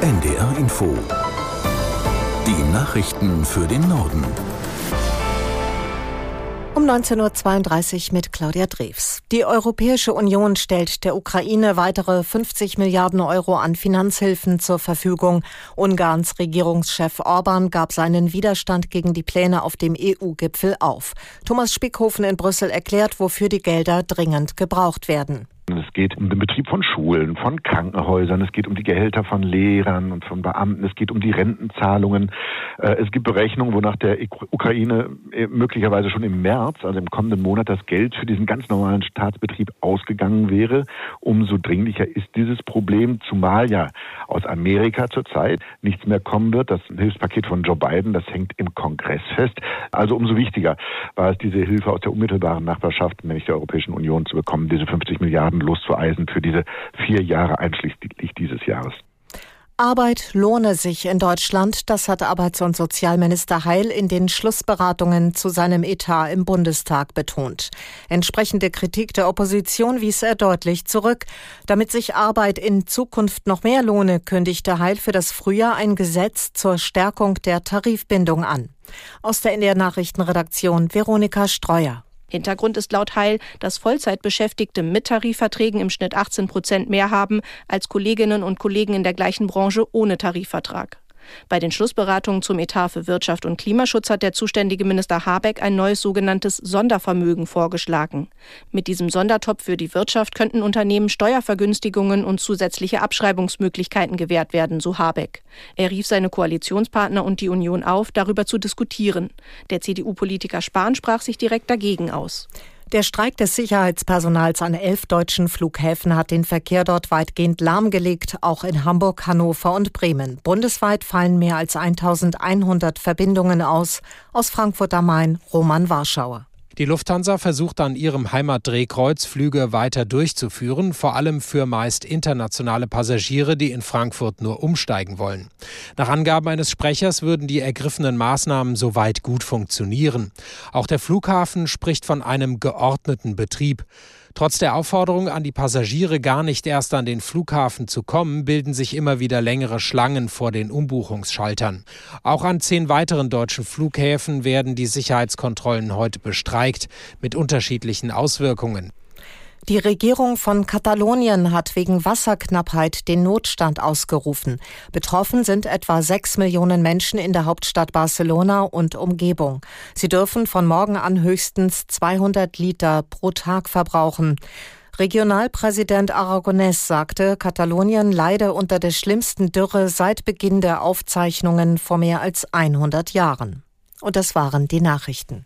NDR Info. Die Nachrichten für den Norden. Um 19.32 Uhr mit Claudia Drews. Die Europäische Union stellt der Ukraine weitere 50 Milliarden Euro an Finanzhilfen zur Verfügung. Ungarns Regierungschef Orban gab seinen Widerstand gegen die Pläne auf dem EU-Gipfel auf. Thomas Spickhofen in Brüssel erklärt, wofür die Gelder dringend gebraucht werden. Es geht um den Betrieb von Schulen, von Krankenhäusern, es geht um die Gehälter von Lehrern und von Beamten, es geht um die Rentenzahlungen. Äh, es gibt Berechnungen, wonach der Ukraine äh, möglicherweise schon im März, also im kommenden Monat, das Geld für diesen ganz normalen Staatsbetrieb ausgegangen wäre. Umso dringlicher ist dieses Problem, zumal ja aus Amerika zurzeit nichts mehr kommen wird. Das Hilfspaket von Joe Biden, das hängt im Kongress fest. Also umso wichtiger war es, diese Hilfe aus der unmittelbaren Nachbarschaft, nämlich der Europäischen Union, zu bekommen, diese 50 Milliarden Milliarden loszueisen für diese vier Jahre einschließlich dieses Jahres. Arbeit lohne sich in Deutschland, das hat Arbeits- und Sozialminister Heil in den Schlussberatungen zu seinem Etat im Bundestag betont. Entsprechende Kritik der Opposition wies er deutlich zurück. Damit sich Arbeit in Zukunft noch mehr lohne, kündigte Heil für das Frühjahr ein Gesetz zur Stärkung der Tarifbindung an. Aus der NDR Nachrichtenredaktion Veronika Streuer. Hintergrund ist laut Heil, dass Vollzeitbeschäftigte mit Tarifverträgen im Schnitt 18 Prozent mehr haben als Kolleginnen und Kollegen in der gleichen Branche ohne Tarifvertrag. Bei den Schlussberatungen zum Etat für Wirtschaft und Klimaschutz hat der zuständige Minister Habeck ein neues sogenanntes Sondervermögen vorgeschlagen. Mit diesem Sondertopf für die Wirtschaft könnten Unternehmen Steuervergünstigungen und zusätzliche Abschreibungsmöglichkeiten gewährt werden, so Habeck. Er rief seine Koalitionspartner und die Union auf, darüber zu diskutieren. Der CDU-Politiker Spahn sprach sich direkt dagegen aus. Der Streik des Sicherheitspersonals an elf deutschen Flughäfen hat den Verkehr dort weitgehend lahmgelegt, auch in Hamburg, Hannover und Bremen. Bundesweit fallen mehr als 1100 Verbindungen aus. Aus Frankfurt am Main, Roman Warschauer. Die Lufthansa versucht an ihrem Heimatdrehkreuz Flüge weiter durchzuführen, vor allem für meist internationale Passagiere, die in Frankfurt nur umsteigen wollen. Nach Angaben eines Sprechers würden die ergriffenen Maßnahmen soweit gut funktionieren. Auch der Flughafen spricht von einem geordneten Betrieb. Trotz der Aufforderung an die Passagiere, gar nicht erst an den Flughafen zu kommen, bilden sich immer wieder längere Schlangen vor den Umbuchungsschaltern. Auch an zehn weiteren deutschen Flughäfen werden die Sicherheitskontrollen heute bestreikt, mit unterschiedlichen Auswirkungen. Die Regierung von Katalonien hat wegen Wasserknappheit den Notstand ausgerufen. Betroffen sind etwa sechs Millionen Menschen in der Hauptstadt Barcelona und Umgebung. Sie dürfen von morgen an höchstens 200 Liter pro Tag verbrauchen. Regionalpräsident Aragonés sagte, Katalonien leide unter der schlimmsten Dürre seit Beginn der Aufzeichnungen vor mehr als 100 Jahren. Und das waren die Nachrichten.